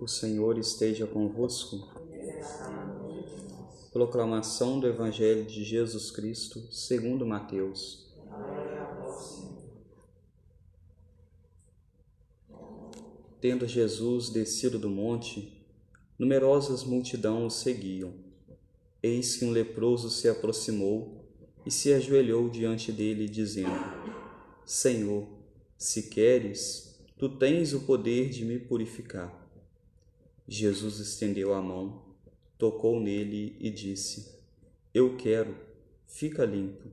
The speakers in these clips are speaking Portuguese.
O Senhor esteja convosco. Proclamação do Evangelho de Jesus Cristo, segundo Mateus. Tendo Jesus descido do monte, numerosas multidões o seguiam. Eis que um leproso se aproximou e se ajoelhou diante dele, dizendo: Senhor, se queres, tu tens o poder de me purificar. Jesus estendeu a mão, tocou nele e disse: Eu quero, fica limpo.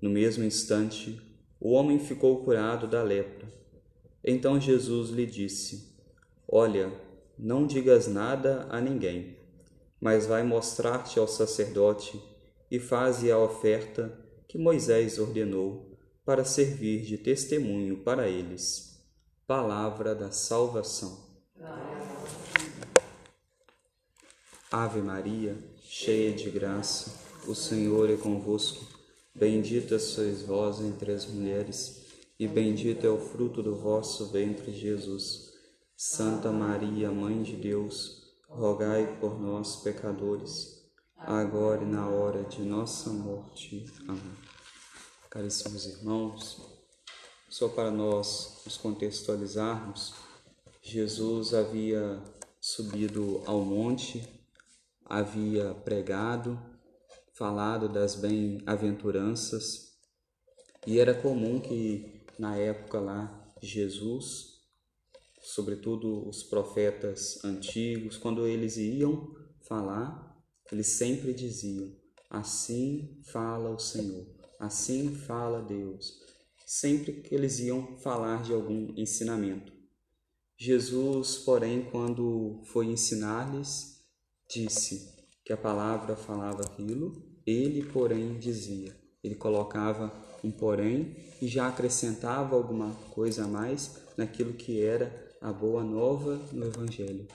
No mesmo instante, o homem ficou curado da lepra. Então Jesus lhe disse: Olha, não digas nada a ninguém, mas vai mostrar-te ao sacerdote e faze a oferta que Moisés ordenou para servir de testemunho para eles. Palavra da salvação. Ave Maria, cheia de graça, o Senhor é convosco. Bendita sois vós entre as mulheres, e bendito é o fruto do vosso ventre, Jesus. Santa Maria, Mãe de Deus, rogai por nós, pecadores, agora e na hora de nossa morte. Amém. Caríssimos irmãos, só para nós nos contextualizarmos, Jesus havia subido ao monte havia pregado, falado das bem-aventuranças, e era comum que na época lá Jesus, sobretudo os profetas antigos, quando eles iam falar, eles sempre diziam: Assim fala o Senhor, assim fala Deus. Sempre que eles iam falar de algum ensinamento. Jesus, porém, quando foi ensinar-lhes, disse que a palavra falava aquilo, ele, porém, dizia. Ele colocava um porém e já acrescentava alguma coisa a mais naquilo que era a boa nova no Evangelho.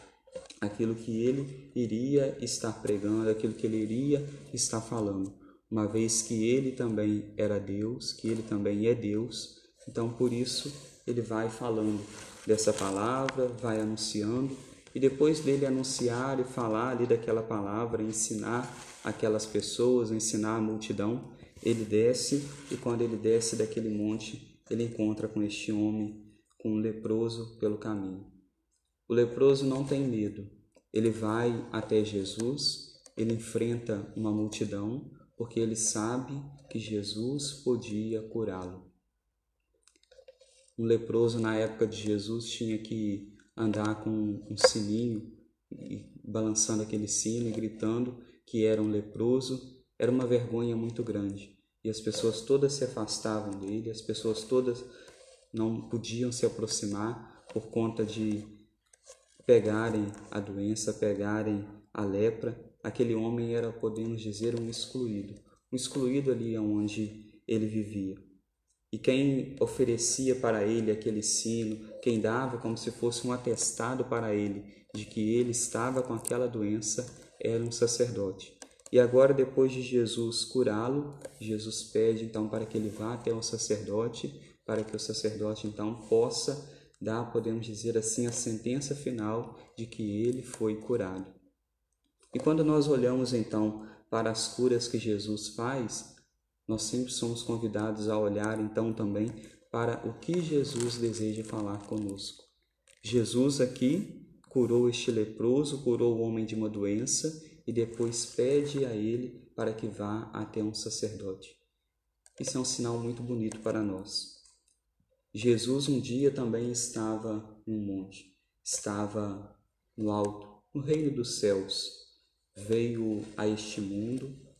Aquilo que ele iria estar pregando, aquilo que ele iria estar falando. Uma vez que ele também era Deus, que ele também é Deus, então por isso ele vai falando dessa palavra, vai anunciando e depois dele anunciar e falar ali daquela palavra, ensinar aquelas pessoas, ensinar a multidão, ele desce e quando ele desce daquele monte, ele encontra com este homem, com um leproso pelo caminho. O leproso não tem medo, ele vai até Jesus, ele enfrenta uma multidão, porque ele sabe que Jesus podia curá-lo. Um leproso na época de Jesus tinha que andar com um sininho, balançando aquele sino e gritando que era um leproso, era uma vergonha muito grande. E as pessoas todas se afastavam dele, as pessoas todas não podiam se aproximar por conta de pegarem a doença, pegarem a lepra. Aquele homem era, podemos dizer, um excluído, um excluído ali onde ele vivia. E quem oferecia para ele aquele sino, quem dava como se fosse um atestado para ele de que ele estava com aquela doença, era um sacerdote. E agora, depois de Jesus curá-lo, Jesus pede então para que ele vá até o sacerdote, para que o sacerdote então possa dar, podemos dizer assim, a sentença final de que ele foi curado. E quando nós olhamos então para as curas que Jesus faz, nós sempre somos convidados a olhar então também para o que Jesus deseja falar conosco. Jesus aqui curou este leproso, curou o homem de uma doença e depois pede a ele para que vá até um sacerdote. Isso é um sinal muito bonito para nós. Jesus um dia também estava no monte, estava no alto, no reino dos céus. Veio a este mundo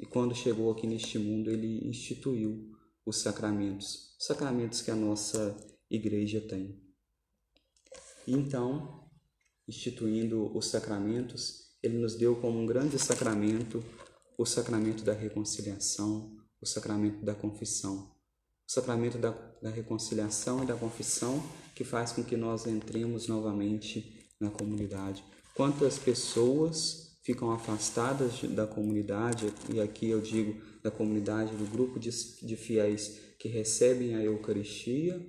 e quando chegou aqui neste mundo, ele instituiu os sacramentos, sacramentos que a nossa igreja tem. Então, instituindo os sacramentos, ele nos deu como um grande sacramento o sacramento da reconciliação, o sacramento da confissão. O sacramento da, da reconciliação e da confissão que faz com que nós entremos novamente na comunidade. Quantas pessoas ficam afastadas da comunidade, e aqui eu digo da comunidade, do grupo de, fiéis que recebem a Eucaristia,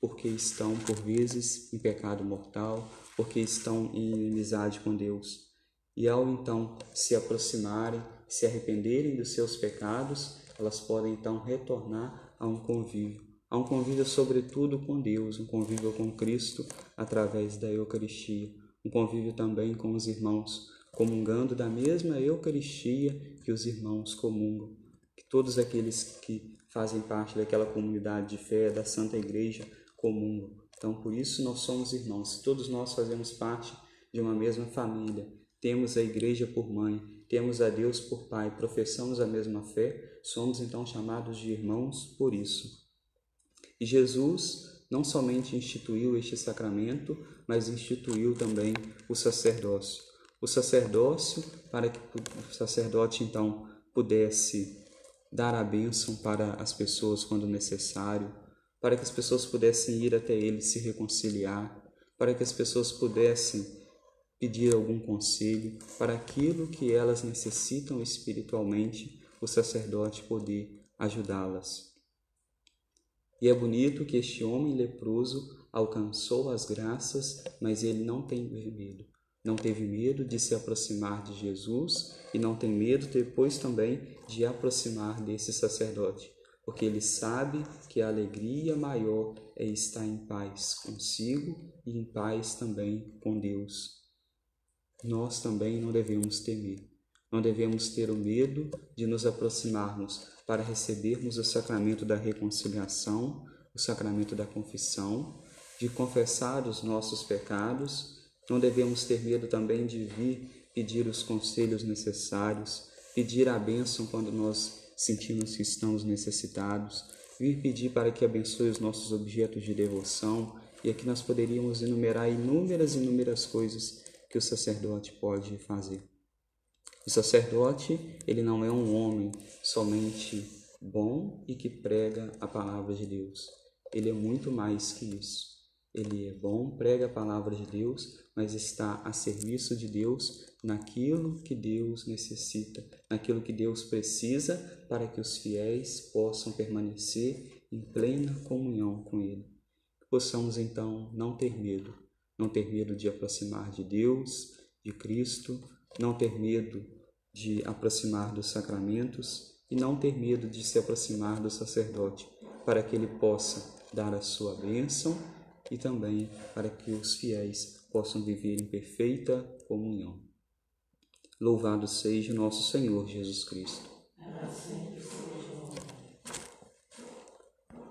porque estão, por vezes, em pecado mortal, porque estão em inimizade com Deus. E ao então se aproximarem, se arrependerem dos seus pecados, elas podem então retornar a um convívio, a um convívio sobretudo com Deus, um convívio com Cristo através da Eucaristia, um convívio também com os irmãos, comungando da mesma Eucaristia que os irmãos comungam, que todos aqueles que fazem parte daquela comunidade de fé da Santa Igreja comungam. Então, por isso nós somos irmãos, todos nós fazemos parte de uma mesma família, temos a Igreja por mãe, temos a Deus por pai, professamos a mesma fé, somos então chamados de irmãos por isso. E Jesus não somente instituiu este sacramento, mas instituiu também o sacerdócio. O sacerdócio para que o sacerdote então pudesse dar a bênção para as pessoas quando necessário, para que as pessoas pudessem ir até ele se reconciliar, para que as pessoas pudessem pedir algum conselho, para aquilo que elas necessitam espiritualmente, o sacerdote poder ajudá-las. E é bonito que este homem leproso alcançou as graças, mas ele não teve medo. Não teve medo de se aproximar de Jesus e não tem medo depois também de aproximar desse sacerdote porque ele sabe que a alegria maior é estar em paz consigo e em paz também com Deus. Nós também não devemos temer, não devemos ter o medo de nos aproximarmos para recebermos o sacramento da reconciliação, o sacramento da confissão, de confessar os nossos pecados. Não devemos ter medo também de vir pedir os conselhos necessários, pedir a bênção quando nós sentimos que estamos necessitados, vir pedir para que abençoe os nossos objetos de devoção, e aqui nós poderíamos enumerar inúmeras, inúmeras coisas que o sacerdote pode fazer. O sacerdote, ele não é um homem somente bom e que prega a palavra de Deus. Ele é muito mais que isso. Ele é bom, prega a palavra de Deus, mas está a serviço de Deus naquilo que Deus necessita, naquilo que Deus precisa para que os fiéis possam permanecer em plena comunhão com Ele. Possamos então não ter medo, não ter medo de aproximar de Deus, de Cristo, não ter medo de aproximar dos sacramentos e não ter medo de se aproximar do sacerdote, para que ele possa dar a sua bênção e também para que os fiéis possam viver em perfeita comunhão. Louvado seja nosso Senhor Jesus Cristo.